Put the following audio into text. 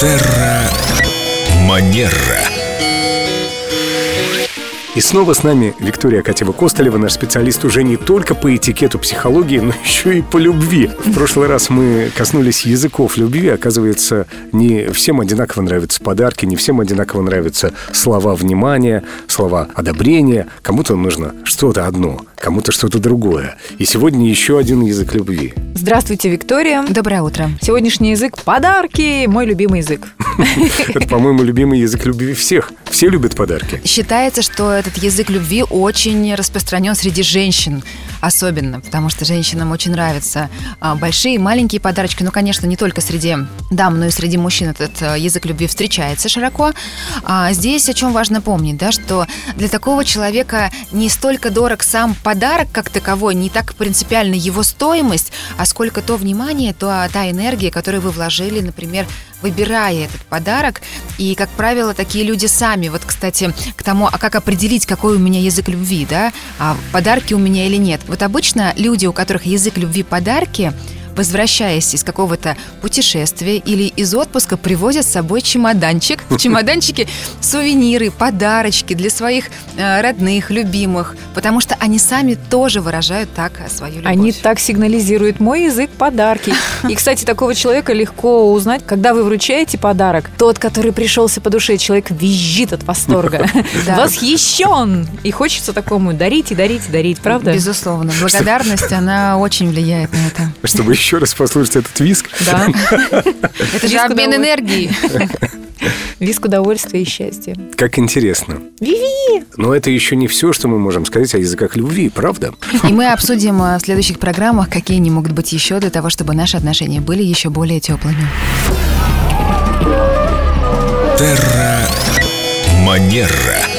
Терра Манера. И снова с нами Виктория Катева-Костолева, наш специалист уже не только по этикету психологии, но еще и по любви. В прошлый раз мы коснулись языков любви. Оказывается, не всем одинаково нравятся подарки, не всем одинаково нравятся слова внимания, слова одобрения. Кому-то нужно что-то одно, кому-то что-то другое. И сегодня еще один язык любви. Здравствуйте, Виктория. Доброе утро. Сегодняшний язык – подарки, мой любимый язык. Это, по-моему, любимый язык любви всех. Все любят подарки. Считается, что этот язык любви очень распространен среди женщин особенно, потому что женщинам очень нравятся а, большие и маленькие подарочки. Ну, конечно, не только среди дам, но и среди мужчин этот а, язык любви встречается широко. А здесь о чем важно помнить, да, что для такого человека не столько дорог сам подарок как таковой, не так принципиально его стоимость, а сколько то внимание, то та энергия, которую вы вложили, например, выбирая этот подарок. И, как правило, такие люди сами, вот, кстати, к тому, а как определить, какой у меня язык любви, да, а подарки у меня или нет. Вот обычно люди, у которых язык любви подарки, возвращаясь из какого-то путешествия или из отпуска, привозят с собой чемоданчик. В чемоданчике сувениры, подарочки для своих э, родных, любимых, потому что они сами тоже выражают так свою любовь. Они так сигнализируют «мой язык – подарки». И, кстати, такого человека легко узнать, когда вы вручаете подарок. Тот, который пришелся по душе, человек визжит от восторга. Восхищен! И хочется такому дарить и дарить и дарить, правда? Безусловно. Благодарность, она очень влияет на это. Чтобы еще раз послушать этот виск. Да. Это же обмен энергией. Виск удовольствия и счастья. Как интересно. Виви! Но это еще не все, что мы можем сказать о языках любви, правда? И мы обсудим э, в следующих программах, какие они могут быть еще для того, чтобы наши отношения были еще более теплыми. Терра Манера.